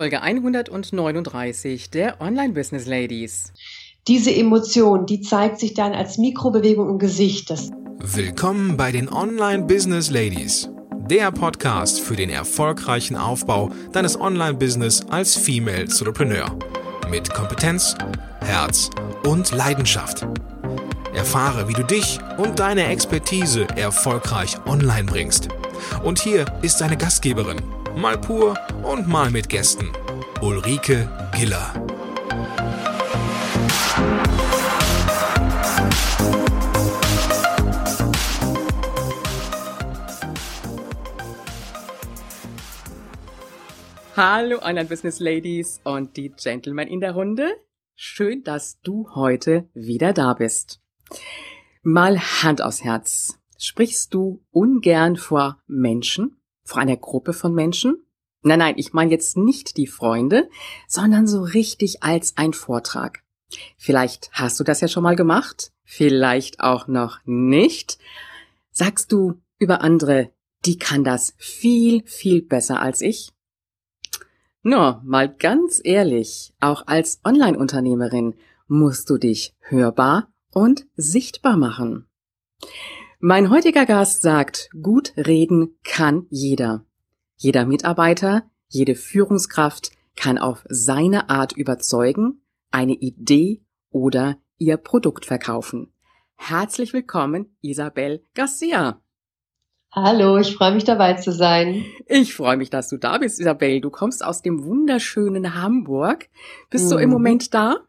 Folge 139 der Online Business Ladies. Diese Emotion, die zeigt sich dann als Mikrobewegung im Gesicht. Das Willkommen bei den Online Business Ladies, der Podcast für den erfolgreichen Aufbau deines Online-Business als Female Entrepreneur. Mit Kompetenz, Herz und Leidenschaft. Erfahre, wie du dich und deine Expertise erfolgreich online bringst. Und hier ist deine Gastgeberin, mal pur und mal mit Gästen. Ulrike Giller. Hallo Online Business Ladies und die Gentlemen in der Runde. Schön, dass du heute wieder da bist. Mal Hand aufs Herz. Sprichst du ungern vor Menschen? Vor einer Gruppe von Menschen? Nein, nein, ich meine jetzt nicht die Freunde, sondern so richtig als ein Vortrag. Vielleicht hast du das ja schon mal gemacht, vielleicht auch noch nicht. Sagst du über andere, die kann das viel, viel besser als ich? Nur, mal ganz ehrlich, auch als Online-Unternehmerin musst du dich hörbar und sichtbar machen. Mein heutiger Gast sagt, gut reden kann jeder. Jeder Mitarbeiter, jede Führungskraft kann auf seine Art überzeugen, eine Idee oder ihr Produkt verkaufen. Herzlich willkommen, Isabel Garcia. Hallo, ich freue mich dabei zu sein. Ich freue mich, dass du da bist, Isabel. Du kommst aus dem wunderschönen Hamburg. Bist mhm. du im Moment da?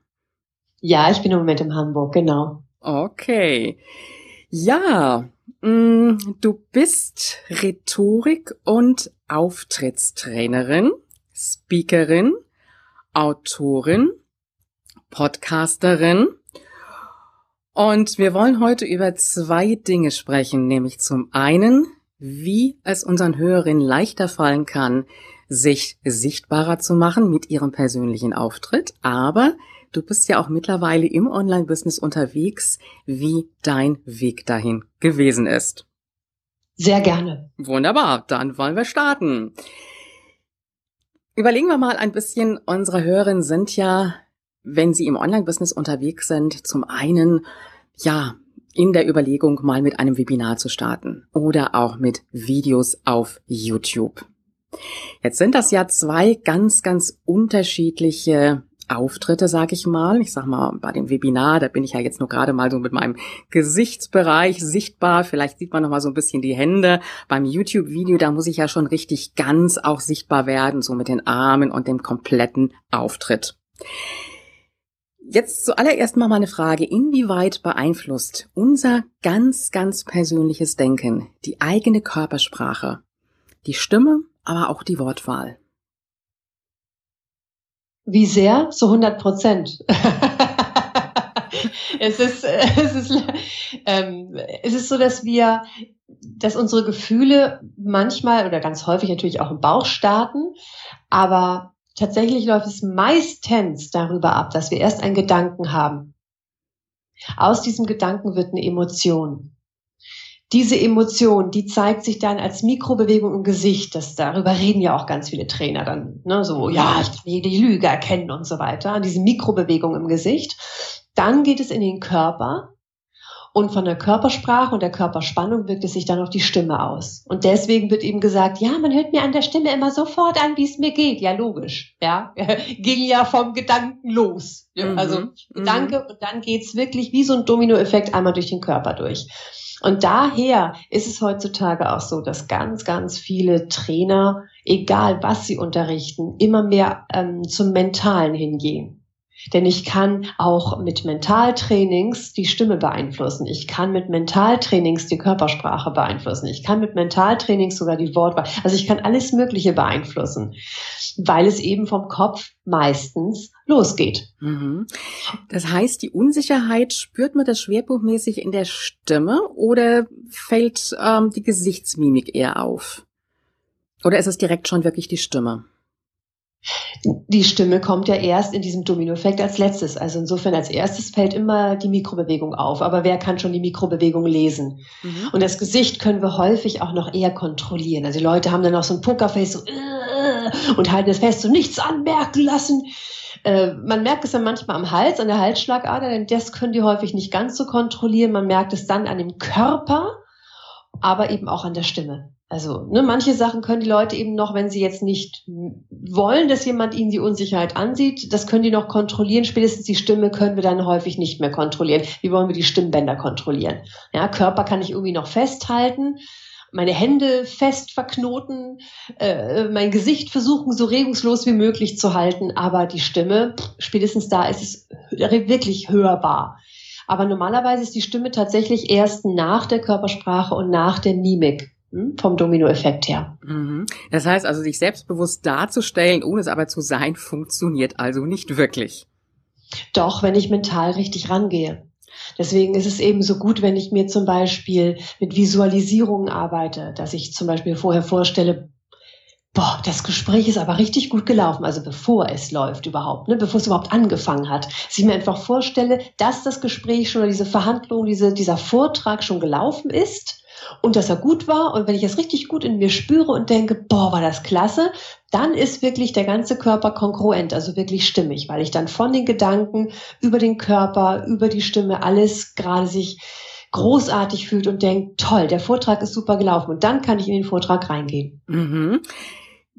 Ja, ich bin im Moment in Hamburg, genau. Okay. Ja, mm, du bist Rhetorik- und Auftrittstrainerin, Speakerin, Autorin, Podcasterin. Und wir wollen heute über zwei Dinge sprechen, nämlich zum einen, wie es unseren Hörerinnen leichter fallen kann, sich sichtbarer zu machen mit ihrem persönlichen Auftritt, aber Du bist ja auch mittlerweile im Online-Business unterwegs, wie dein Weg dahin gewesen ist. Sehr gerne. Wunderbar, dann wollen wir starten. Überlegen wir mal ein bisschen, unsere Hörerinnen sind ja, wenn sie im Online-Business unterwegs sind, zum einen, ja, in der Überlegung, mal mit einem Webinar zu starten oder auch mit Videos auf YouTube. Jetzt sind das ja zwei ganz, ganz unterschiedliche Auftritte, sag ich mal. Ich sag mal, bei dem Webinar, da bin ich ja jetzt nur gerade mal so mit meinem Gesichtsbereich sichtbar. Vielleicht sieht man noch mal so ein bisschen die Hände. Beim YouTube-Video, da muss ich ja schon richtig ganz auch sichtbar werden, so mit den Armen und dem kompletten Auftritt. Jetzt zuallererst mal meine Frage, inwieweit beeinflusst unser ganz, ganz persönliches Denken die eigene Körpersprache, die Stimme, aber auch die Wortwahl? Wie sehr? So 100 Prozent. es ist, es ist, ähm, es ist so, dass wir, dass unsere Gefühle manchmal oder ganz häufig natürlich auch im Bauch starten, aber tatsächlich läuft es meistens darüber ab, dass wir erst einen Gedanken haben. Aus diesem Gedanken wird eine Emotion diese Emotion, die zeigt sich dann als Mikrobewegung im Gesicht. Das, darüber reden ja auch ganz viele Trainer dann. Ne? So, ja, ich kann jede Lüge erkennen und so weiter. Diese Mikrobewegung im Gesicht. Dann geht es in den Körper. Und von der Körpersprache und der Körperspannung wirkt es sich dann auf die Stimme aus. Und deswegen wird eben gesagt, ja, man hört mir an der Stimme immer sofort an, wie es mir geht. Ja, logisch. Ja, ging ja vom Gedanken los. Mhm. Also Gedanke mhm. und dann geht's wirklich wie so ein Dominoeffekt einmal durch den Körper durch. Und daher ist es heutzutage auch so, dass ganz, ganz viele Trainer, egal was sie unterrichten, immer mehr ähm, zum Mentalen hingehen. Denn ich kann auch mit Mentaltrainings die Stimme beeinflussen. Ich kann mit Mentaltrainings die Körpersprache beeinflussen. Ich kann mit Mentaltrainings sogar die Wortwahl. Also ich kann alles Mögliche beeinflussen, weil es eben vom Kopf meistens losgeht. Mhm. Das heißt, die Unsicherheit spürt man das schwerpunktmäßig in der Stimme oder fällt ähm, die Gesichtsmimik eher auf? Oder ist es direkt schon wirklich die Stimme? Die Stimme kommt ja erst in diesem Dominoeffekt als letztes. Also insofern als erstes fällt immer die Mikrobewegung auf. Aber wer kann schon die Mikrobewegung lesen? Mhm. Und das Gesicht können wir häufig auch noch eher kontrollieren. Also die Leute haben dann auch so ein Pokerface, so, äh, und halten es fest und nichts anmerken lassen. Äh, man merkt es dann manchmal am Hals, an der Halsschlagader, denn das können die häufig nicht ganz so kontrollieren. Man merkt es dann an dem Körper, aber eben auch an der Stimme. Also ne, manche Sachen können die Leute eben noch, wenn sie jetzt nicht wollen, dass jemand ihnen die Unsicherheit ansieht, das können die noch kontrollieren. Spätestens die Stimme können wir dann häufig nicht mehr kontrollieren. Wie wollen wir die Stimmbänder kontrollieren? Ja, Körper kann ich irgendwie noch festhalten, meine Hände fest verknoten, äh, mein Gesicht versuchen so regungslos wie möglich zu halten, aber die Stimme, spätestens da ist es wirklich hörbar. Aber normalerweise ist die Stimme tatsächlich erst nach der Körpersprache und nach der Mimik vom Dominoeffekt her. Mhm. Das heißt also, sich selbstbewusst darzustellen, ohne es aber zu sein, funktioniert also nicht wirklich. Doch, wenn ich mental richtig rangehe. Deswegen ist es eben so gut, wenn ich mir zum Beispiel mit Visualisierungen arbeite, dass ich zum Beispiel vorher vorstelle, boah, das Gespräch ist aber richtig gut gelaufen, also bevor es läuft überhaupt, ne, bevor es überhaupt angefangen hat. Dass ich mir einfach vorstelle, dass das Gespräch schon oder diese Verhandlung, diese, dieser Vortrag schon gelaufen ist und dass er gut war. Und wenn ich es richtig gut in mir spüre und denke, boah, war das klasse, dann ist wirklich der ganze Körper kongruent, also wirklich stimmig, weil ich dann von den Gedanken über den Körper, über die Stimme alles gerade sich großartig fühlt und denkt, toll, der Vortrag ist super gelaufen. Und dann kann ich in den Vortrag reingehen. Mhm.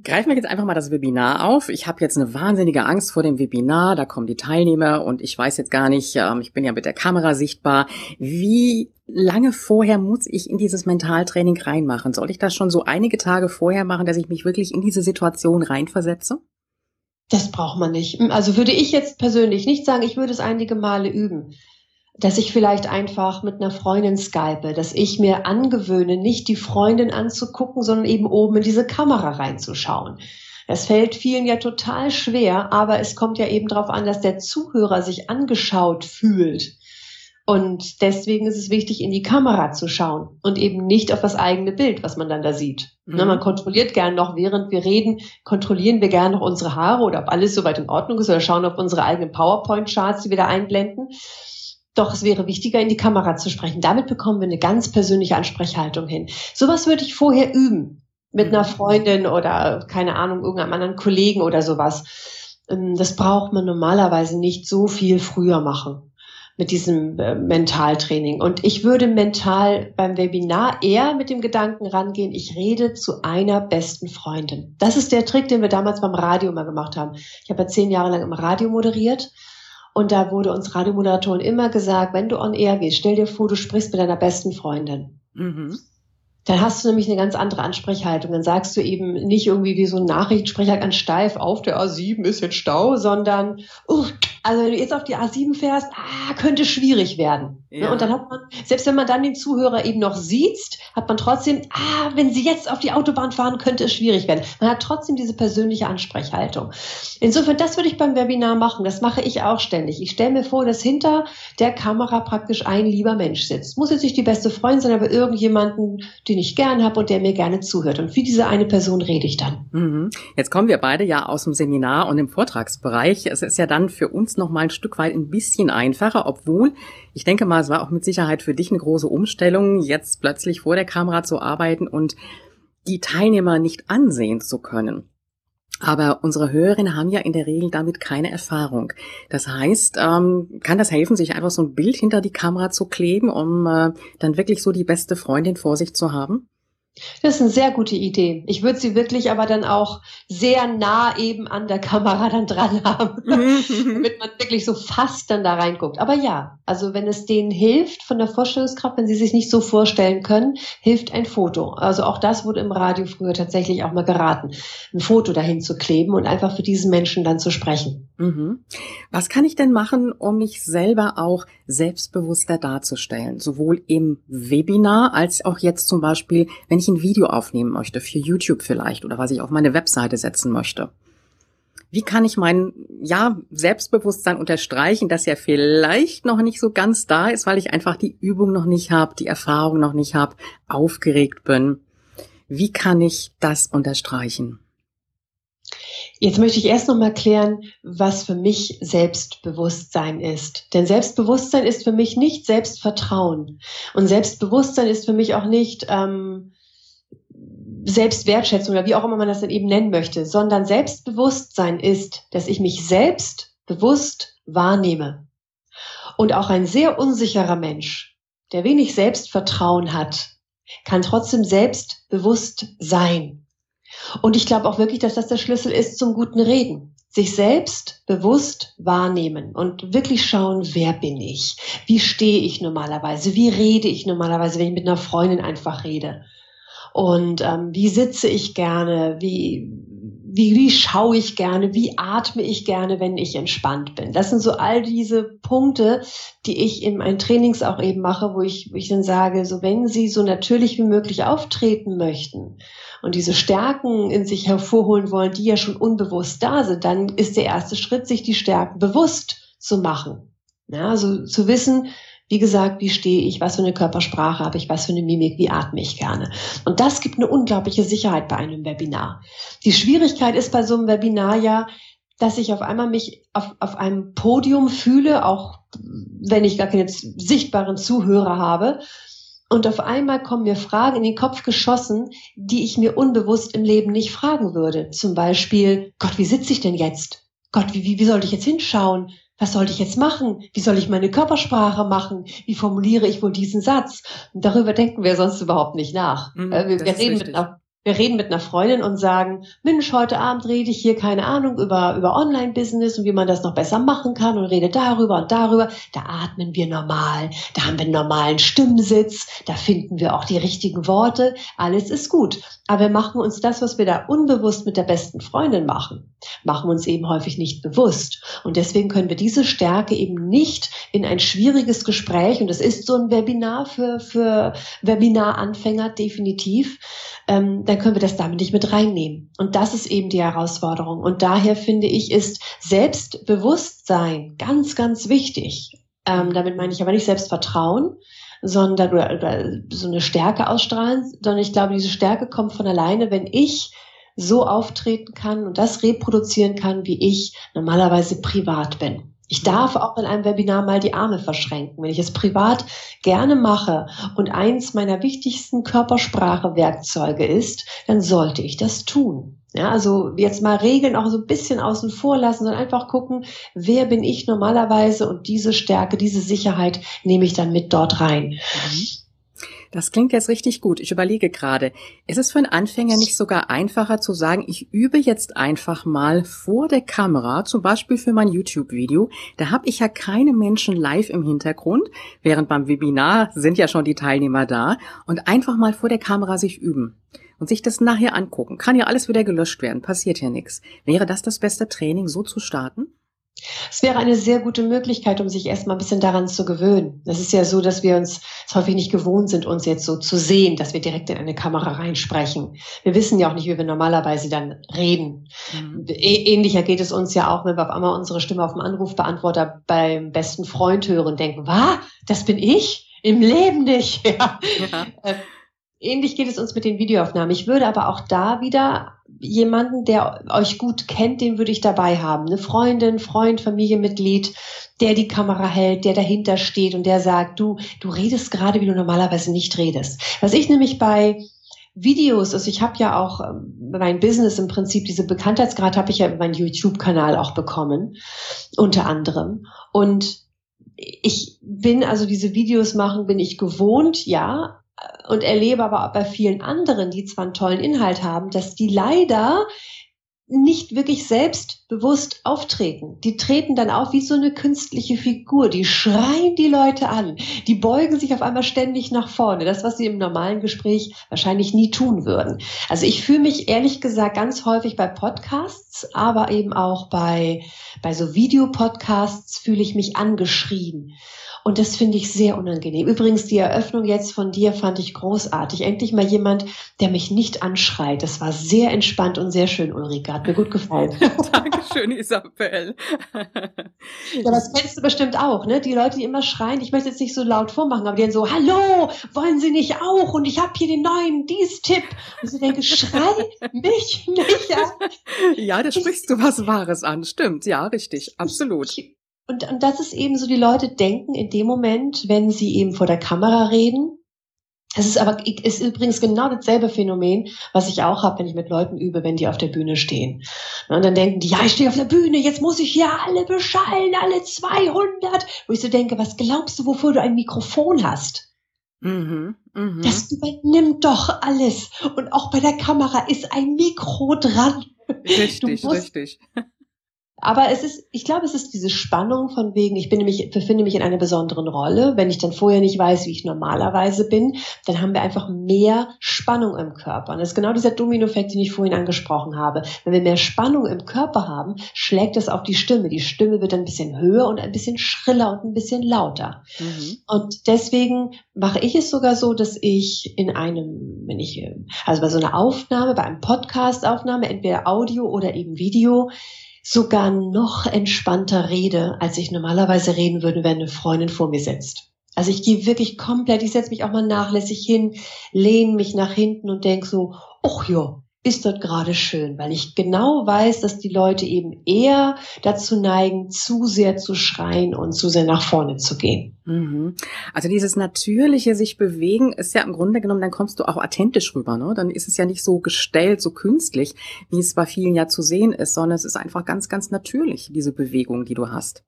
Greifen wir jetzt einfach mal das Webinar auf. Ich habe jetzt eine wahnsinnige Angst vor dem Webinar. Da kommen die Teilnehmer und ich weiß jetzt gar nicht, ähm, ich bin ja mit der Kamera sichtbar. Wie lange vorher muss ich in dieses Mentaltraining reinmachen? Soll ich das schon so einige Tage vorher machen, dass ich mich wirklich in diese Situation reinversetze? Das braucht man nicht. Also würde ich jetzt persönlich nicht sagen, ich würde es einige Male üben dass ich vielleicht einfach mit einer Freundin skype, dass ich mir angewöhne, nicht die Freundin anzugucken, sondern eben oben in diese Kamera reinzuschauen. Das fällt vielen ja total schwer, aber es kommt ja eben darauf an, dass der Zuhörer sich angeschaut fühlt. Und deswegen ist es wichtig, in die Kamera zu schauen und eben nicht auf das eigene Bild, was man dann da sieht. Mhm. man kontrolliert gern noch, während wir reden, kontrollieren wir gern noch unsere Haare oder ob alles soweit in Ordnung ist oder schauen auf unsere eigenen PowerPoint-Charts, die wir da einblenden. Doch es wäre wichtiger, in die Kamera zu sprechen. Damit bekommen wir eine ganz persönliche Ansprechhaltung hin. Sowas würde ich vorher üben. Mit einer mhm. Freundin oder, keine Ahnung, irgendeinem anderen Kollegen oder sowas. Ähm, das braucht man normalerweise nicht so viel früher machen mit diesem äh, Mentaltraining. Und ich würde mental beim Webinar eher mit dem Gedanken rangehen, ich rede zu einer besten Freundin. Das ist der Trick, den wir damals beim Radio mal gemacht haben. Ich habe ja zehn Jahre lang im Radio moderiert und da wurde uns Radiomoderatoren immer gesagt, wenn du on air gehst, stell dir vor, du sprichst mit deiner besten Freundin. Mhm dann hast du nämlich eine ganz andere Ansprechhaltung. Dann sagst du eben nicht irgendwie wie so ein Nachrichtensprecher ganz steif, auf der A7 ist jetzt Stau, sondern, uh, also wenn du jetzt auf die A7 fährst, ah, könnte schwierig werden. Ne? Ja. Und dann hat man, selbst wenn man dann den Zuhörer eben noch sieht, hat man trotzdem, ah, wenn sie jetzt auf die Autobahn fahren, könnte es schwierig werden. Man hat trotzdem diese persönliche Ansprechhaltung. Insofern, das würde ich beim Webinar machen. Das mache ich auch ständig. Ich stelle mir vor, dass hinter der Kamera praktisch ein lieber Mensch sitzt. Muss jetzt nicht die beste Freundin sein, aber irgendjemanden, den ich gern habe und der mir gerne zuhört. Und wie diese eine Person rede ich dann. Mhm. Jetzt kommen wir beide ja aus dem Seminar und im Vortragsbereich. Es ist ja dann für uns noch mal ein Stück weit ein bisschen einfacher, obwohl ich denke mal, es war auch mit Sicherheit für dich eine große Umstellung, jetzt plötzlich vor der Kamera zu arbeiten und die Teilnehmer nicht ansehen zu können. Aber unsere Hörerinnen haben ja in der Regel damit keine Erfahrung. Das heißt, ähm, kann das helfen, sich einfach so ein Bild hinter die Kamera zu kleben, um äh, dann wirklich so die beste Freundin vor sich zu haben? Das ist eine sehr gute Idee. Ich würde sie wirklich aber dann auch sehr nah eben an der Kamera dann dran haben, damit man wirklich so fast dann da reinguckt. Aber ja, also wenn es denen hilft von der Vorstellungskraft, wenn sie sich nicht so vorstellen können, hilft ein Foto. Also auch das wurde im Radio früher tatsächlich auch mal geraten, ein Foto dahin zu kleben und einfach für diesen Menschen dann zu sprechen. Mhm. Was kann ich denn machen, um mich selber auch selbstbewusster darzustellen? Sowohl im Webinar als auch jetzt zum Beispiel, wenn ich ein Video aufnehmen möchte, für YouTube vielleicht oder was ich auf meine Webseite setzen möchte. Wie kann ich mein, ja, Selbstbewusstsein unterstreichen, das ja vielleicht noch nicht so ganz da ist, weil ich einfach die Übung noch nicht habe, die Erfahrung noch nicht habe, aufgeregt bin. Wie kann ich das unterstreichen? Jetzt möchte ich erst noch mal klären, was für mich Selbstbewusstsein ist. Denn Selbstbewusstsein ist für mich nicht Selbstvertrauen. Und Selbstbewusstsein ist für mich auch nicht, ähm, Selbstwertschätzung oder wie auch immer man das dann eben nennen möchte, sondern Selbstbewusstsein ist, dass ich mich selbst bewusst wahrnehme. Und auch ein sehr unsicherer Mensch, der wenig Selbstvertrauen hat, kann trotzdem selbstbewusst sein. Und ich glaube auch wirklich, dass das der Schlüssel ist zum guten Reden sich selbst bewusst wahrnehmen und wirklich schauen, wer bin ich? Wie stehe ich normalerweise? Wie rede ich normalerweise, wenn ich mit einer Freundin einfach rede? Und ähm, wie sitze ich gerne? Wie, wie, wie schaue ich gerne? Wie atme ich gerne, wenn ich entspannt bin? Das sind so all diese Punkte, die ich in meinen Trainings auch eben mache, wo ich, wo ich dann sage, so wenn Sie so natürlich wie möglich auftreten möchten, und diese Stärken in sich hervorholen wollen, die ja schon unbewusst da sind, dann ist der erste Schritt, sich die Stärken bewusst zu machen. Ja, also zu wissen, wie gesagt, wie stehe ich, was für eine Körpersprache habe ich, was für eine Mimik, wie atme ich gerne. Und das gibt eine unglaubliche Sicherheit bei einem Webinar. Die Schwierigkeit ist bei so einem Webinar ja, dass ich auf einmal mich auf, auf einem Podium fühle, auch wenn ich gar keine sichtbaren Zuhörer habe und auf einmal kommen mir Fragen in den Kopf geschossen, die ich mir unbewusst im Leben nicht fragen würde. Zum Beispiel, Gott, wie sitze ich denn jetzt? Gott, wie, wie, wie sollte ich jetzt hinschauen? Was sollte ich jetzt machen? Wie soll ich meine Körpersprache machen? Wie formuliere ich wohl diesen Satz? Und darüber denken wir sonst überhaupt nicht nach. Mhm, wir, wir reden mit einer wir reden mit einer Freundin und sagen, Mensch, heute Abend rede ich hier, keine Ahnung, über, über Online-Business und wie man das noch besser machen kann und rede darüber und darüber. Da atmen wir normal, da haben wir einen normalen Stimmsitz, da finden wir auch die richtigen Worte. Alles ist gut. Aber wir machen uns das, was wir da unbewusst mit der besten Freundin machen, machen uns eben häufig nicht bewusst. Und deswegen können wir diese Stärke eben nicht in ein schwieriges Gespräch, und das ist so ein Webinar für, für Webinaranfänger definitiv, ähm, dann können wir das damit nicht mit reinnehmen. Und das ist eben die Herausforderung. Und daher finde ich, ist Selbstbewusstsein ganz, ganz wichtig. Ähm, damit meine ich aber nicht Selbstvertrauen, sondern oder, oder so eine Stärke ausstrahlen, sondern ich glaube, diese Stärke kommt von alleine, wenn ich so auftreten kann und das reproduzieren kann, wie ich normalerweise privat bin. Ich darf auch in einem Webinar mal die Arme verschränken. Wenn ich es privat gerne mache und eins meiner wichtigsten Körpersprache-Werkzeuge ist, dann sollte ich das tun. Ja, also jetzt mal Regeln auch so ein bisschen außen vor lassen, sondern einfach gucken, wer bin ich normalerweise und diese Stärke, diese Sicherheit nehme ich dann mit dort rein. Mhm. Das klingt jetzt richtig gut. Ich überlege gerade, ist es für einen Anfänger nicht sogar einfacher zu sagen, ich übe jetzt einfach mal vor der Kamera, zum Beispiel für mein YouTube-Video. Da habe ich ja keine Menschen live im Hintergrund, während beim Webinar sind ja schon die Teilnehmer da und einfach mal vor der Kamera sich üben und sich das nachher angucken. Kann ja alles wieder gelöscht werden, passiert ja nichts. Wäre das das beste Training, so zu starten? Es wäre eine sehr gute Möglichkeit, um sich erstmal ein bisschen daran zu gewöhnen. Es ist ja so, dass wir uns es häufig nicht gewohnt sind, uns jetzt so zu sehen, dass wir direkt in eine Kamera reinsprechen. Wir wissen ja auch nicht, wie wir normalerweise dann reden. Mhm. Ähnlicher geht es uns ja auch, wenn wir auf einmal unsere Stimme auf dem Anrufbeantworter beim besten Freund hören und denken, was? Das bin ich? Im Leben nicht. Ja. ja. Äh, ähnlich geht es uns mit den Videoaufnahmen. Ich würde aber auch da wieder jemanden, der euch gut kennt, den würde ich dabei haben. Eine Freundin, Freund, Familienmitglied, der die Kamera hält, der dahinter steht und der sagt, du, du redest gerade, wie du normalerweise nicht redest. Was ich nämlich bei Videos, also ich habe ja auch ähm, mein Business im Prinzip, diese Bekanntheitsgrad habe ich ja über meinen YouTube-Kanal auch bekommen, unter anderem. Und ich bin also diese Videos machen, bin ich gewohnt, ja, und erlebe aber auch bei vielen anderen, die zwar einen tollen Inhalt haben, dass die leider nicht wirklich selbstbewusst auftreten. Die treten dann auf wie so eine künstliche Figur. Die schreien die Leute an. Die beugen sich auf einmal ständig nach vorne. Das, was sie im normalen Gespräch wahrscheinlich nie tun würden. Also ich fühle mich ehrlich gesagt ganz häufig bei Podcasts, aber eben auch bei, bei so Videopodcasts fühle ich mich angeschrien. Und das finde ich sehr unangenehm. Übrigens, die Eröffnung jetzt von dir fand ich großartig. Endlich mal jemand, der mich nicht anschreit. Das war sehr entspannt und sehr schön, Ulrike. Hat mir gut gefallen. Dankeschön, Isabel. ja, das kennst du bestimmt auch, ne? Die Leute, die immer schreien, ich möchte jetzt nicht so laut vormachen, aber die dann so, hallo, wollen Sie nicht auch? Und ich habe hier den neuen, dies Tipp. Und ich denke, schrei mich nicht an. Ja, da sprichst du was Wahres an. Stimmt, ja, richtig, absolut. Ich, und, und das ist eben so, die Leute denken in dem Moment, wenn sie eben vor der Kamera reden, Es ist aber ist übrigens genau dasselbe Phänomen, was ich auch habe, wenn ich mit Leuten übe, wenn die auf der Bühne stehen. Und dann denken die, ja, ich stehe auf der Bühne, jetzt muss ich hier alle beschallen, alle 200. Wo ich so denke, was glaubst du, wofür du ein Mikrofon hast? Mhm, mh. Das übernimmt doch alles. Und auch bei der Kamera ist ein Mikro dran. Richtig, richtig. Aber es ist, ich glaube, es ist diese Spannung von wegen, ich bin nämlich, befinde mich in einer besonderen Rolle. Wenn ich dann vorher nicht weiß, wie ich normalerweise bin, dann haben wir einfach mehr Spannung im Körper. Und das ist genau dieser Domino-Effekt, den ich vorhin angesprochen habe. Wenn wir mehr Spannung im Körper haben, schlägt das auf die Stimme. Die Stimme wird ein bisschen höher und ein bisschen schriller und ein bisschen lauter. Mhm. Und deswegen mache ich es sogar so, dass ich in einem, wenn ich, also bei so einer Aufnahme, bei einem Podcast-Aufnahme, entweder Audio oder eben Video, sogar noch entspannter rede, als ich normalerweise reden würde, wenn eine Freundin vor mir sitzt. Also ich gehe wirklich komplett, ich setze mich auch mal nachlässig hin, lehne mich nach hinten und denke so, ach ja, ist dort gerade schön, weil ich genau weiß, dass die Leute eben eher dazu neigen, zu sehr zu schreien und zu sehr nach vorne zu gehen. Mhm. Also dieses natürliche sich bewegen ist ja im Grunde genommen, dann kommst du auch authentisch rüber, ne? Dann ist es ja nicht so gestellt, so künstlich, wie es bei vielen ja zu sehen ist, sondern es ist einfach ganz, ganz natürlich, diese Bewegung, die du hast.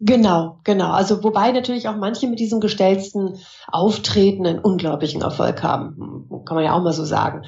Genau, genau. Also wobei natürlich auch manche mit diesem gestellten Auftreten einen unglaublichen Erfolg haben. Kann man ja auch mal so sagen.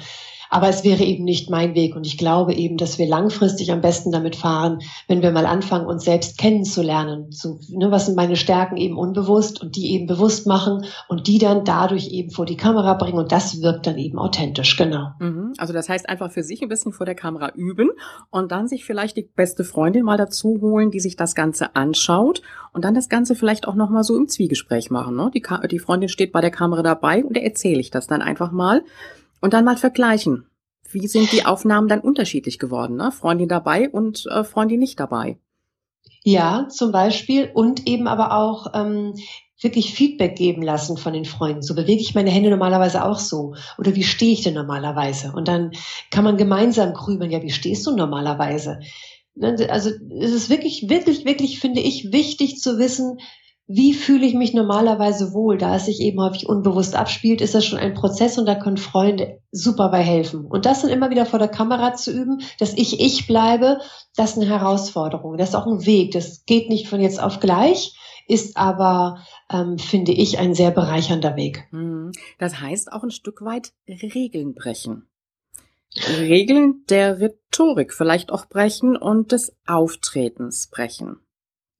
Aber es wäre eben nicht mein Weg. Und ich glaube eben, dass wir langfristig am besten damit fahren, wenn wir mal anfangen, uns selbst kennenzulernen. Zu, ne, was sind meine Stärken eben unbewusst und die eben bewusst machen und die dann dadurch eben vor die Kamera bringen. Und das wirkt dann eben authentisch, genau. Mhm. Also das heißt einfach für sich ein bisschen vor der Kamera üben und dann sich vielleicht die beste Freundin mal dazu holen, die sich das Ganze anschaut und dann das Ganze vielleicht auch nochmal so im Zwiegespräch machen. Ne? Die, die Freundin steht bei der Kamera dabei und der erzähle ich das dann einfach mal. Und dann mal vergleichen. Wie sind die Aufnahmen dann unterschiedlich geworden? Ne? Freundin dabei und äh, Freundin nicht dabei. Ja, zum Beispiel. Und eben aber auch ähm, wirklich Feedback geben lassen von den Freunden. So bewege ich meine Hände normalerweise auch so. Oder wie stehe ich denn normalerweise? Und dann kann man gemeinsam grübeln, ja, wie stehst du normalerweise? Ne, also es ist wirklich, wirklich, wirklich, finde ich, wichtig zu wissen, wie fühle ich mich normalerweise wohl, da es sich eben häufig unbewusst abspielt, ist das schon ein Prozess und da können Freunde super bei helfen. Und das dann immer wieder vor der Kamera zu üben, dass ich ich bleibe, das ist eine Herausforderung. Das ist auch ein Weg. Das geht nicht von jetzt auf gleich, ist aber, ähm, finde ich, ein sehr bereichernder Weg. Hm. Das heißt auch ein Stück weit Regeln brechen. Regeln der Rhetorik vielleicht auch brechen und des Auftretens brechen.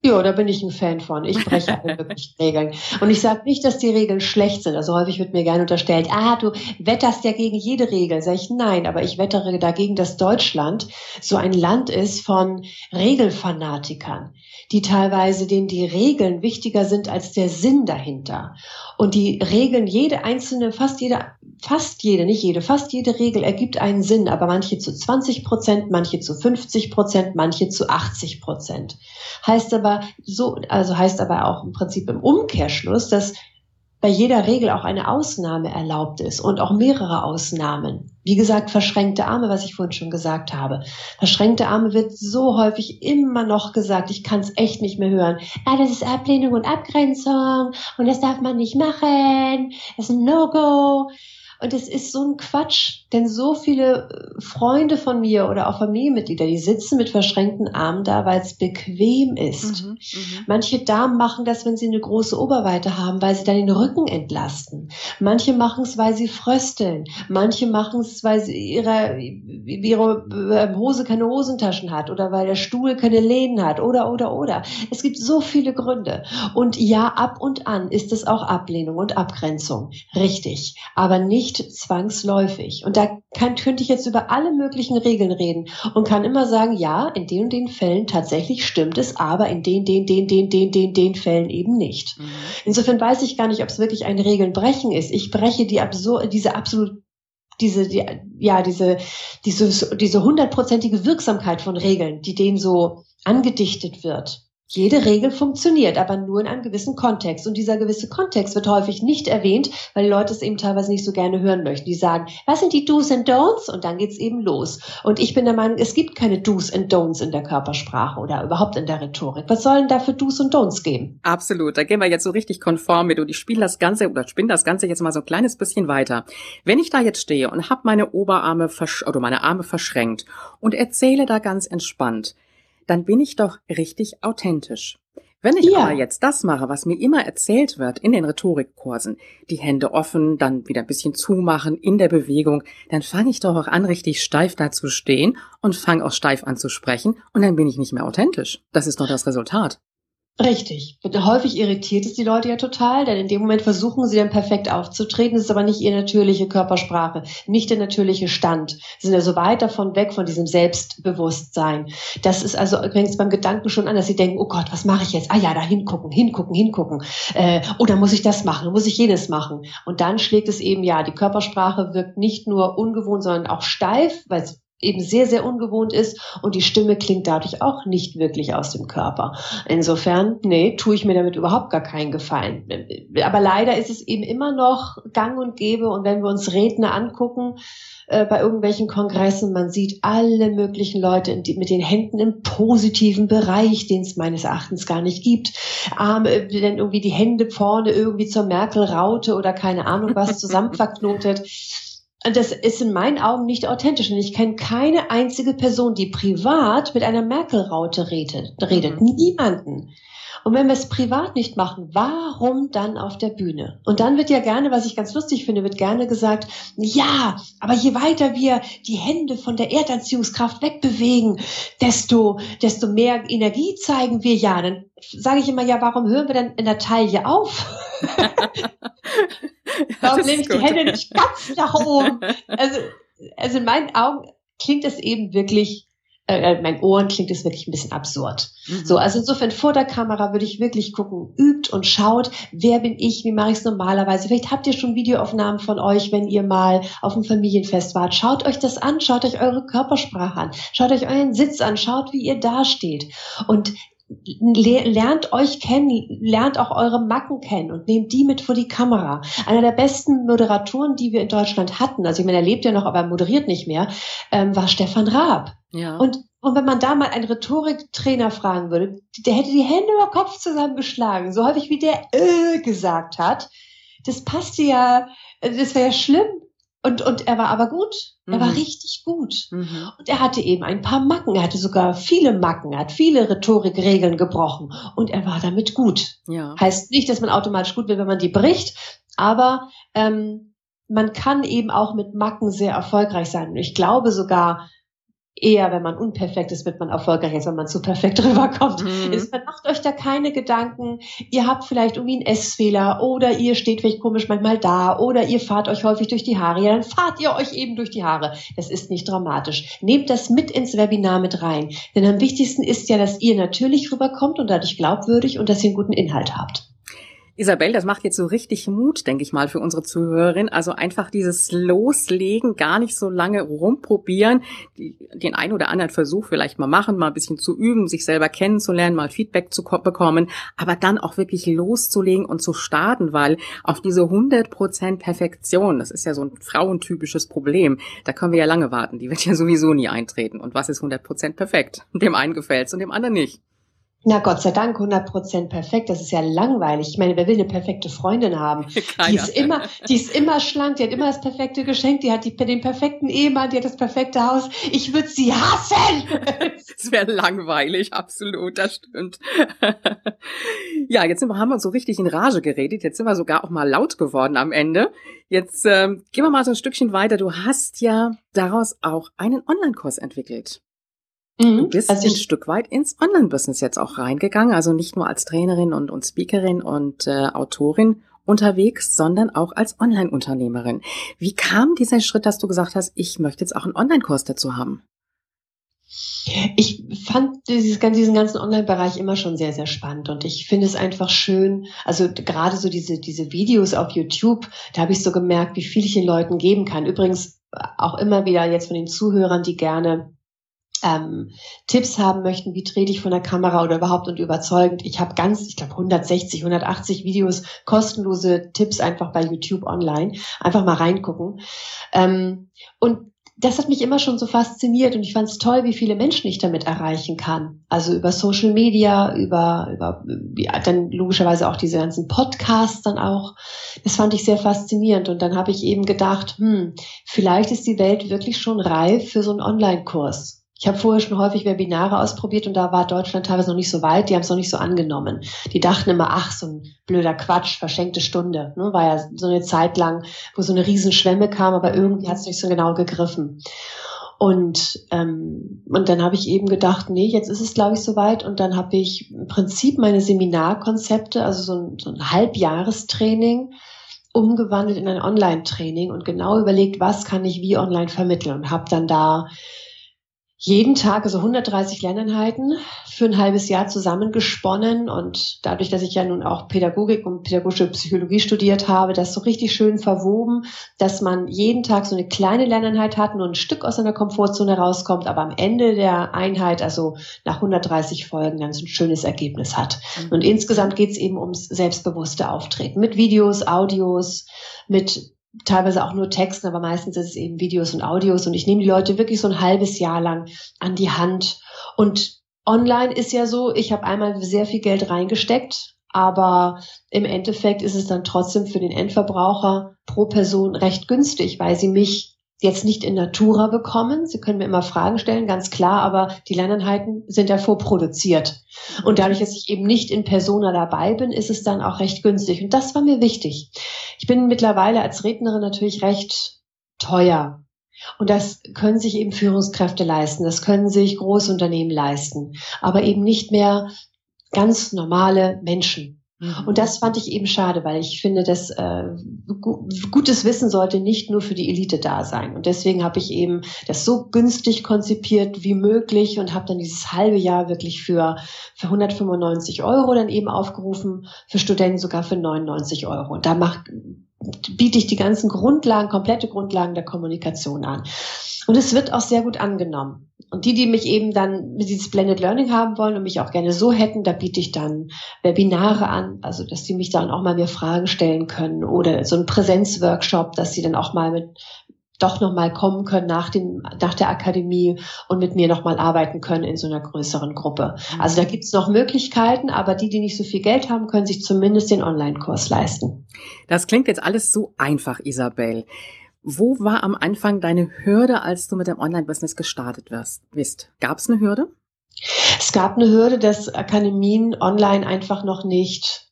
Ja, da bin ich ein Fan von. Ich breche möglichen Regeln. Und ich sage nicht, dass die Regeln schlecht sind. Also häufig wird mir gerne unterstellt, ah, du wetterst ja gegen jede Regel. Sag ich, nein, aber ich wettere dagegen, dass Deutschland so ein Land ist von Regelfanatikern, die teilweise, denen die Regeln wichtiger sind als der Sinn dahinter. Und die Regeln, jede einzelne, fast jede, fast jede, nicht jede, fast jede Regel ergibt einen Sinn, aber manche zu 20 Prozent, manche zu 50 Prozent, manche zu 80 Prozent. Heißt aber, so, also heißt aber auch im Prinzip im Umkehrschluss, dass bei jeder Regel auch eine Ausnahme erlaubt ist und auch mehrere Ausnahmen. Wie gesagt, verschränkte Arme, was ich vorhin schon gesagt habe. Verschränkte Arme wird so häufig immer noch gesagt, ich kann es echt nicht mehr hören. Ah, das ist Ablehnung und Abgrenzung und das darf man nicht machen. Das ist ein No-Go. Und es ist so ein Quatsch, denn so viele äh, Freunde von mir oder auch Familienmitglieder, die sitzen mit verschränkten Armen da, weil es bequem ist. Mhm, mhm, Manche Damen machen das, wenn sie eine große Oberweite haben, weil sie dann den Rücken entlasten. Manche machen es, weil sie frösteln. Manche machen es, weil sie ihre, ihre ähm, Hose keine Hosentaschen hat oder weil der Stuhl keine Lehnen hat oder, oder, oder. Es gibt so viele Gründe. Und ja, ab und an ist es auch Ablehnung und Abgrenzung. Richtig. Aber nicht nicht zwangsläufig. Und da kann, könnte ich jetzt über alle möglichen Regeln reden und kann immer sagen, ja, in den und den Fällen tatsächlich stimmt es, aber in den, den, den, den, den, den, den Fällen eben nicht. Mhm. Insofern weiß ich gar nicht, ob es wirklich ein Regelnbrechen ist. Ich breche die absur diese absolut diese, die, ja, diese, diese, diese hundertprozentige Wirksamkeit von Regeln, die denen so angedichtet wird Jede Regel funktioniert, aber nur in einem gewissen Kontext. Und dieser gewisse Kontext wird häufig nicht erwähnt, weil die Leute es eben teilweise nicht so gerne hören möchten. Die sagen, was sind die Do's and Don'ts? Und dann geht's eben los. Und ich bin der Meinung, es gibt keine Do's and Don'ts in der Körpersprache oder überhaupt in der Rhetorik. Was sollen da für Do's und Don'ts geben? Absolut. Da gehen wir jetzt so richtig konform mit und ich spiele das Ganze oder spinne das Ganze jetzt mal so ein kleines bisschen weiter. Wenn ich da jetzt stehe und habe meine Oberarme oder meine Arme verschränkt und erzähle da ganz entspannt, dann bin ich doch richtig authentisch. Wenn ich ja. aber jetzt das mache, was mir immer erzählt wird in den Rhetorikkursen, die Hände offen, dann wieder ein bisschen zumachen in der Bewegung, dann fange ich doch auch an, richtig steif da zu stehen und fange auch steif an zu sprechen und dann bin ich nicht mehr authentisch. Das ist doch das Resultat. Richtig. Häufig irritiert es die Leute ja total, denn in dem Moment versuchen sie dann perfekt aufzutreten. Das ist aber nicht ihre natürliche Körpersprache, nicht der natürliche Stand. Sie sind ja so weit davon weg von diesem Selbstbewusstsein. Das ist also, es beim Gedanken schon an, dass sie denken, oh Gott, was mache ich jetzt? Ah ja, da hingucken, hingucken, hingucken. Äh, oder muss ich das machen? Muss ich jenes machen? Und dann schlägt es eben, ja, die Körpersprache wirkt nicht nur ungewohnt, sondern auch steif, weil es eben sehr, sehr ungewohnt ist und die Stimme klingt dadurch auch nicht wirklich aus dem Körper. Insofern, nee, tue ich mir damit überhaupt gar keinen Gefallen. Aber leider ist es eben immer noch gang und gäbe und wenn wir uns Redner angucken, äh, bei irgendwelchen Kongressen, man sieht alle möglichen Leute mit den Händen im positiven Bereich, den es meines Erachtens gar nicht gibt. Arme, äh, dann irgendwie die Hände vorne irgendwie zur Merkel-Raute oder keine Ahnung was zusammen verknotet das ist in meinen Augen nicht authentisch. Und ich kenne keine einzige Person, die privat mit einer Merkel-Raute redet. redet. Mhm. Niemanden. Und wenn wir es privat nicht machen, warum dann auf der Bühne? Und dann wird ja gerne, was ich ganz lustig finde, wird gerne gesagt, ja, aber je weiter wir die Hände von der Erdanziehungskraft wegbewegen, desto, desto mehr Energie zeigen wir ja. Dann sage ich immer, ja, warum hören wir dann in der Taille auf? warum nehme ich die Hände nicht ganz nach oben? Also, also in meinen Augen klingt es eben wirklich äh, äh, meinen Ohren klingt es wirklich ein bisschen absurd. Mhm. So, also insofern vor der Kamera würde ich wirklich gucken, übt und schaut, wer bin ich, wie mache ich es normalerweise. Vielleicht habt ihr schon Videoaufnahmen von euch, wenn ihr mal auf dem Familienfest wart. Schaut euch das an, schaut euch eure Körpersprache an, schaut euch euren Sitz an, schaut, wie ihr dasteht. Und lernt euch kennen, lernt auch eure Macken kennen und nehmt die mit vor die Kamera. Einer der besten Moderatoren, die wir in Deutschland hatten, also ich meine, er lebt ja noch, aber er moderiert nicht mehr, ähm, war Stefan Raab. Ja. Und, und wenn man da mal einen Rhetoriktrainer fragen würde, der hätte die Hände über Kopf zusammengeschlagen, so häufig wie der äh gesagt hat. Das passte ja, das wäre ja schlimm. Und, und er war aber gut. Er mhm. war richtig gut. Mhm. Und er hatte eben ein paar Macken. Er hatte sogar viele Macken. Er hat viele Rhetorikregeln gebrochen. Und er war damit gut. Ja. Heißt nicht, dass man automatisch gut wird, wenn man die bricht. Aber ähm, man kann eben auch mit Macken sehr erfolgreich sein. Und ich glaube sogar, eher, wenn man unperfekt ist, wird man erfolgreich, als wenn man zu perfekt rüberkommt. Mhm. Ist, macht euch da keine Gedanken. Ihr habt vielleicht irgendwie einen Essfehler oder ihr steht vielleicht komisch manchmal da oder ihr fahrt euch häufig durch die Haare. Ja, dann fahrt ihr euch eben durch die Haare. Das ist nicht dramatisch. Nehmt das mit ins Webinar mit rein. Denn am wichtigsten ist ja, dass ihr natürlich rüberkommt und dadurch glaubwürdig und dass ihr einen guten Inhalt habt. Isabel, das macht jetzt so richtig Mut, denke ich mal, für unsere Zuhörerin. Also einfach dieses Loslegen, gar nicht so lange rumprobieren, den einen oder anderen Versuch vielleicht mal machen, mal ein bisschen zu üben, sich selber kennenzulernen, mal Feedback zu bekommen, aber dann auch wirklich loszulegen und zu starten, weil auf diese 100% Perfektion, das ist ja so ein frauentypisches Problem, da können wir ja lange warten, die wird ja sowieso nie eintreten. Und was ist 100% perfekt? Dem einen gefällt's und dem anderen nicht. Na Gott sei Dank, 100% perfekt. Das ist ja langweilig. Ich meine, wer will eine perfekte Freundin haben? Keiner. Die ist immer, die ist immer schlank, die hat immer das perfekte Geschenk, die hat die, den perfekten Ehemann, die hat das perfekte Haus. Ich würde sie hassen! Das wäre langweilig, absolut, das stimmt. ja, jetzt haben wir uns so richtig in Rage geredet. Jetzt sind wir sogar auch mal laut geworden am Ende. Jetzt ähm, gehen wir mal so ein Stückchen weiter. Du hast ja daraus auch einen Online-Kurs entwickelt. Mhm. Du bist also ein Stück weit ins Online-Business jetzt auch reingegangen, also nicht nur als Trainerin und, und Speakerin und äh, Autorin unterwegs, sondern auch als Online-Unternehmerin. Wie kam dieser Schritt, dass du gesagt hast, ich möchte jetzt auch einen Online-Kurs dazu haben? Ich fand dieses, diesen ganzen Online-Bereich immer schon sehr, sehr spannend und ich finde es einfach schön, also gerade so diese, diese Videos auf YouTube, da habe ich so gemerkt, wie viel ich den Leuten geben kann. Übrigens auch immer wieder jetzt von den Zuhörern, die gerne ähm, Tipps haben möchten, wie trete ich von der Kamera oder überhaupt und überzeugend. Ich habe ganz, ich glaube 160, 180 Videos, kostenlose Tipps einfach bei YouTube online. Einfach mal reingucken. Ähm, und das hat mich immer schon so fasziniert und ich fand es toll, wie viele Menschen ich damit erreichen kann. Also über Social Media, über, über ja, dann logischerweise auch diese ganzen Podcasts dann auch. Das fand ich sehr faszinierend und dann habe ich eben gedacht, hm, vielleicht ist die Welt wirklich schon reif für so einen Online-Kurs. Ich habe vorher schon häufig Webinare ausprobiert und da war Deutschland teilweise noch nicht so weit, die haben es noch nicht so angenommen. Die dachten immer, ach, so ein blöder Quatsch, verschenkte Stunde. Ne? War ja so eine Zeit lang, wo so eine Riesenschwemme kam, aber irgendwie hat es nicht so genau gegriffen. Und, ähm, und dann habe ich eben gedacht, nee, jetzt ist es, glaube ich, soweit. Und dann habe ich im Prinzip meine Seminarkonzepte, also so ein, so ein Halbjahrestraining, umgewandelt in ein Online-Training und genau überlegt, was kann ich wie online vermitteln und habe dann da jeden Tag, also 130 Lerneinheiten für ein halbes Jahr zusammengesponnen und dadurch, dass ich ja nun auch Pädagogik und pädagogische Psychologie studiert habe, das so richtig schön verwoben, dass man jeden Tag so eine kleine Lerneinheit hat, nur ein Stück aus seiner Komfortzone rauskommt, aber am Ende der Einheit, also nach 130 Folgen, dann so ein schönes Ergebnis hat. Mhm. Und insgesamt geht es eben ums selbstbewusste Auftreten mit Videos, Audios, mit teilweise auch nur Texten, aber meistens ist es eben Videos und Audios und ich nehme die Leute wirklich so ein halbes Jahr lang an die Hand. Und online ist ja so, ich habe einmal sehr viel Geld reingesteckt, aber im Endeffekt ist es dann trotzdem für den Endverbraucher pro Person recht günstig, weil sie mich jetzt nicht in Natura bekommen. Sie können mir immer Fragen stellen, ganz klar, aber die Lerneinheiten sind ja vorproduziert. Und dadurch, dass ich eben nicht in Persona dabei bin, ist es dann auch recht günstig. Und das war mir wichtig. Ich bin mittlerweile als Rednerin natürlich recht teuer. Und das können sich eben Führungskräfte leisten, das können sich Großunternehmen leisten, aber eben nicht mehr ganz normale Menschen. Und das fand ich eben schade, weil ich finde, dass äh, gutes Wissen sollte nicht nur für die Elite da sein. Und deswegen habe ich eben das so günstig konzipiert wie möglich und habe dann dieses halbe Jahr wirklich für, für 195 Euro dann eben aufgerufen, für Studenten sogar für 99 Euro. Und da macht biete ich die ganzen Grundlagen, komplette Grundlagen der Kommunikation an. Und es wird auch sehr gut angenommen. Und die, die mich eben dann mit dieses Blended Learning haben wollen und mich auch gerne so hätten, da biete ich dann Webinare an, also dass die mich dann auch mal mir Fragen stellen können oder so ein Präsenzworkshop, dass sie dann auch mal mit doch noch mal kommen können nach dem nach der Akademie und mit mir noch mal arbeiten können in so einer größeren Gruppe. Also da gibt's noch Möglichkeiten, aber die, die nicht so viel Geld haben, können sich zumindest den Online-Kurs leisten. Das klingt jetzt alles so einfach, Isabel. Wo war am Anfang deine Hürde, als du mit dem Online-Business gestartet wirst, bist? Gab es eine Hürde? Es gab eine Hürde, dass Akademien online einfach noch nicht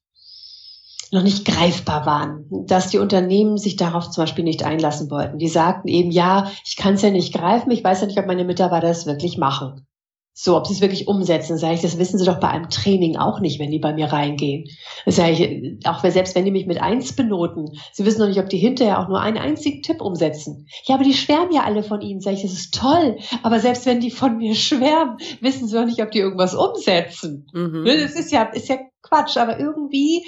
noch nicht greifbar waren, dass die Unternehmen sich darauf zum Beispiel nicht einlassen wollten. Die sagten eben, ja, ich kann es ja nicht greifen, ich weiß ja nicht, ob meine Mitarbeiter es wirklich machen. So, ob sie es wirklich umsetzen, sage ich, das wissen sie doch bei einem Training auch nicht, wenn die bei mir reingehen. Sage ich, auch selbst wenn die mich mit eins benoten, sie wissen doch nicht, ob die hinterher auch nur einen einzigen Tipp umsetzen. Ja, aber die schwärmen ja alle von ihnen, sage ich, das ist toll. Aber selbst wenn die von mir schwärmen, wissen sie doch nicht, ob die irgendwas umsetzen. Mhm. Ne, das ist ja, ist ja Quatsch, aber irgendwie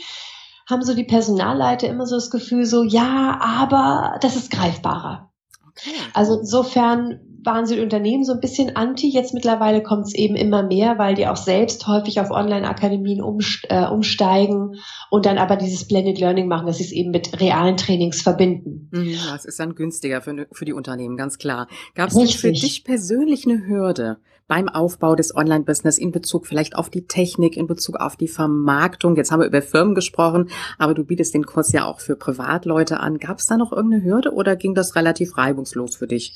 haben so die Personalleiter immer so das Gefühl so, ja, aber das ist greifbarer. Okay. Also insofern waren sie Unternehmen so ein bisschen anti. Jetzt mittlerweile kommt es eben immer mehr, weil die auch selbst häufig auf Online-Akademien äh, umsteigen und dann aber dieses Blended Learning machen, dass sie es eben mit realen Trainings verbinden. Mhm, das ist dann günstiger für, für die Unternehmen, ganz klar. Gab es für dich persönlich eine Hürde beim Aufbau des Online-Business in Bezug vielleicht auf die Technik, in Bezug auf die Vermarktung? Jetzt haben wir über Firmen gesprochen, aber du bietest den Kurs ja auch für Privatleute an. Gab es da noch irgendeine Hürde oder ging das relativ reibungslos für dich?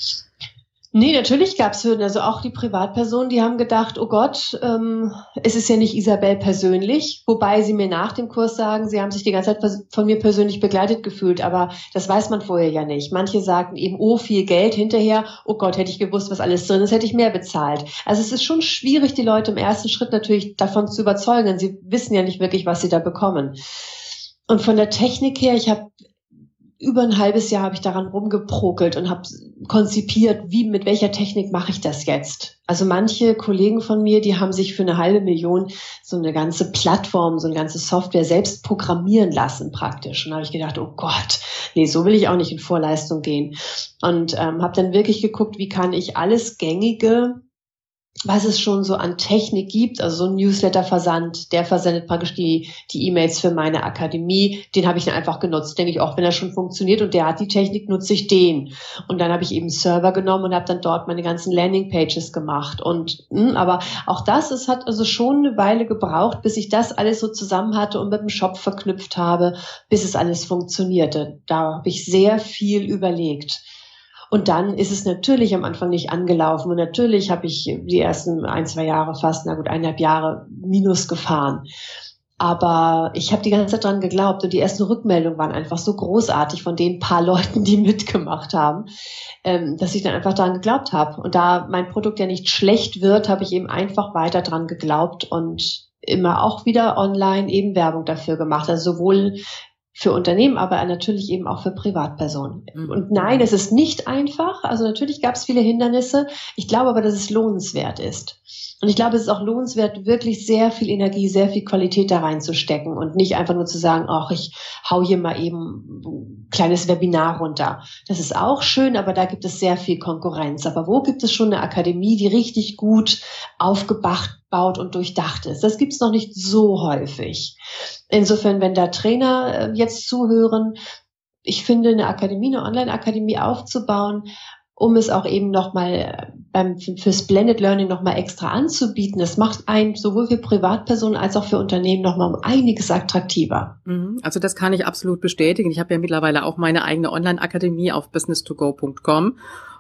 Nee, natürlich gab es Hürden. Also auch die Privatpersonen, die haben gedacht, oh Gott, ähm, es ist ja nicht Isabel persönlich, wobei sie mir nach dem Kurs sagen, sie haben sich die ganze Zeit von mir persönlich begleitet gefühlt, aber das weiß man vorher ja nicht. Manche sagten eben, oh, viel Geld hinterher, oh Gott, hätte ich gewusst, was alles drin ist, hätte ich mehr bezahlt. Also es ist schon schwierig, die Leute im ersten Schritt natürlich davon zu überzeugen, denn sie wissen ja nicht wirklich, was sie da bekommen. Und von der Technik her, ich habe über ein halbes Jahr habe ich daran rumgeprokelt und habe konzipiert, wie mit welcher Technik mache ich das jetzt. Also manche Kollegen von mir, die haben sich für eine halbe Million so eine ganze Plattform, so eine ganze Software selbst programmieren lassen praktisch. Und da habe ich gedacht, oh Gott, nee, so will ich auch nicht in Vorleistung gehen. Und ähm, habe dann wirklich geguckt, wie kann ich alles gängige was es schon so an Technik gibt, also so ein Newsletter-Versand, der versendet praktisch die die E-Mails für meine Akademie, den habe ich dann einfach genutzt, denke ich auch, wenn er schon funktioniert und der hat die Technik, nutze ich den. Und dann habe ich eben Server genommen und habe dann dort meine ganzen Landing-Pages gemacht. Und mh, hm, aber auch das, es hat also schon eine Weile gebraucht, bis ich das alles so zusammen hatte und mit dem Shop verknüpft habe, bis es alles funktionierte. Da habe ich sehr viel überlegt. Und dann ist es natürlich am Anfang nicht angelaufen. Und natürlich habe ich die ersten ein, zwei Jahre fast, na gut, eineinhalb Jahre minus gefahren. Aber ich habe die ganze Zeit dran geglaubt und die ersten Rückmeldungen waren einfach so großartig von den paar Leuten, die mitgemacht haben, ähm, dass ich dann einfach daran geglaubt habe. Und da mein Produkt ja nicht schlecht wird, habe ich eben einfach weiter dran geglaubt und immer auch wieder online eben Werbung dafür gemacht. Also sowohl für Unternehmen, aber natürlich eben auch für Privatpersonen. Mhm. Und nein, es ist nicht einfach. Also natürlich gab es viele Hindernisse. Ich glaube aber, dass es lohnenswert ist. Und ich glaube, es ist auch lohnenswert, wirklich sehr viel Energie, sehr viel Qualität da reinzustecken und nicht einfach nur zu sagen, ach, ich hau hier mal eben ein kleines Webinar runter. Das ist auch schön, aber da gibt es sehr viel Konkurrenz. Aber wo gibt es schon eine Akademie, die richtig gut aufgebaut baut und durchdacht ist? Das gibt es noch nicht so häufig. Insofern, wenn da Trainer äh, jetzt zuhören, ich finde, eine Akademie, eine Online-Akademie aufzubauen, um es auch eben nochmal beim, fürs Blended Learning nochmal extra anzubieten. Das macht einen sowohl für Privatpersonen als auch für Unternehmen nochmal um einiges attraktiver. Mhm. Also das kann ich absolut bestätigen. Ich habe ja mittlerweile auch meine eigene Online-Akademie auf business2go.com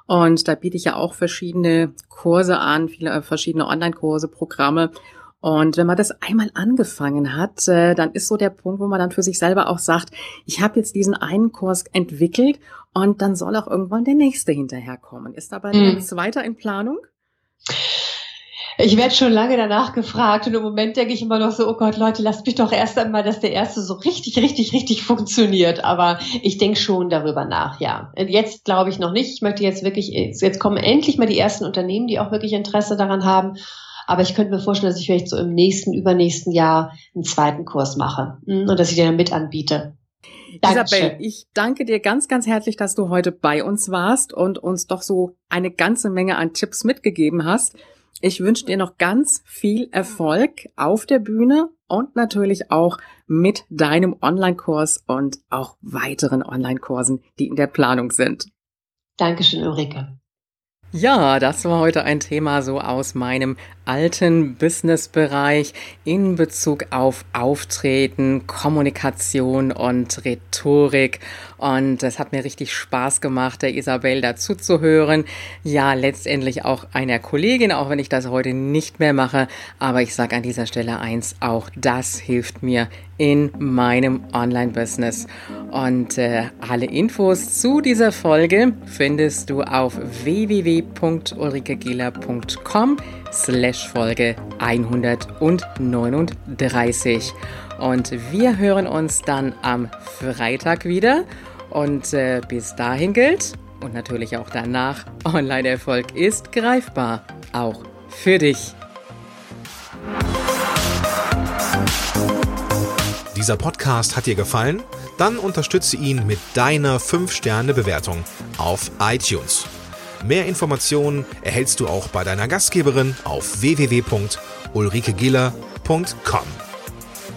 und da biete ich ja auch verschiedene Kurse an, viele äh, verschiedene Online-Kurse, Programme. Und wenn man das einmal angefangen hat, äh, dann ist so der Punkt, wo man dann für sich selber auch sagt, ich habe jetzt diesen einen Kurs entwickelt und dann soll auch irgendwann der nächste hinterherkommen. Ist dabei mhm. jetzt weiter in Planung? Ich werde schon lange danach gefragt und im Moment denke ich immer noch so, oh Gott, Leute, lasst mich doch erst einmal, dass der erste so richtig, richtig, richtig funktioniert. Aber ich denke schon darüber nach, ja. Jetzt glaube ich noch nicht. Ich möchte jetzt wirklich, jetzt kommen endlich mal die ersten Unternehmen, die auch wirklich Interesse daran haben. Aber ich könnte mir vorstellen, dass ich vielleicht so im nächsten, übernächsten Jahr einen zweiten Kurs mache hm, und dass ich den dann mit anbiete. Dankeschön. Isabel, ich danke dir ganz, ganz herzlich, dass du heute bei uns warst und uns doch so eine ganze Menge an Tipps mitgegeben hast. Ich wünsche dir noch ganz viel Erfolg auf der Bühne und natürlich auch mit deinem Online-Kurs und auch weiteren Online-Kursen, die in der Planung sind. Dankeschön, Ulrike. Ja, das war heute ein Thema so aus meinem alten Businessbereich in Bezug auf Auftreten, Kommunikation und Rhetorik. Und es hat mir richtig Spaß gemacht, der Isabel dazu zu hören. Ja, letztendlich auch einer Kollegin, auch wenn ich das heute nicht mehr mache. Aber ich sage an dieser Stelle eins, auch das hilft mir in meinem Online-Business. Und äh, alle Infos zu dieser Folge findest du auf www.ulrikegela.com slash Folge 139. Und wir hören uns dann am Freitag wieder. Und äh, bis dahin gilt, und natürlich auch danach, Online-Erfolg ist greifbar. Auch für dich. Dieser Podcast hat dir gefallen? Dann unterstütze ihn mit deiner 5-Sterne-Bewertung auf iTunes. Mehr Informationen erhältst du auch bei deiner Gastgeberin auf www.ulrikegiller.com.